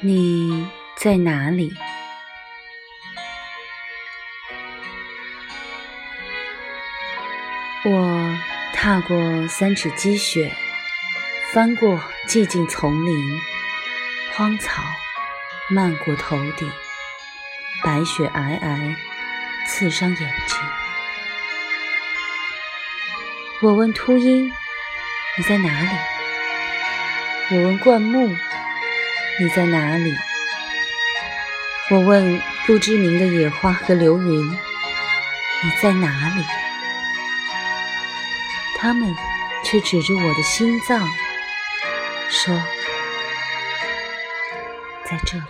你在哪里？我踏过三尺积雪，翻过寂静丛林，荒草漫过头顶，白雪皑皑，刺伤眼睛。我问秃鹰：“你在哪里？”我问灌木。你在哪里？我问不知名的野花和流云，你在哪里？他们却指着我的心脏，说：“在这里。”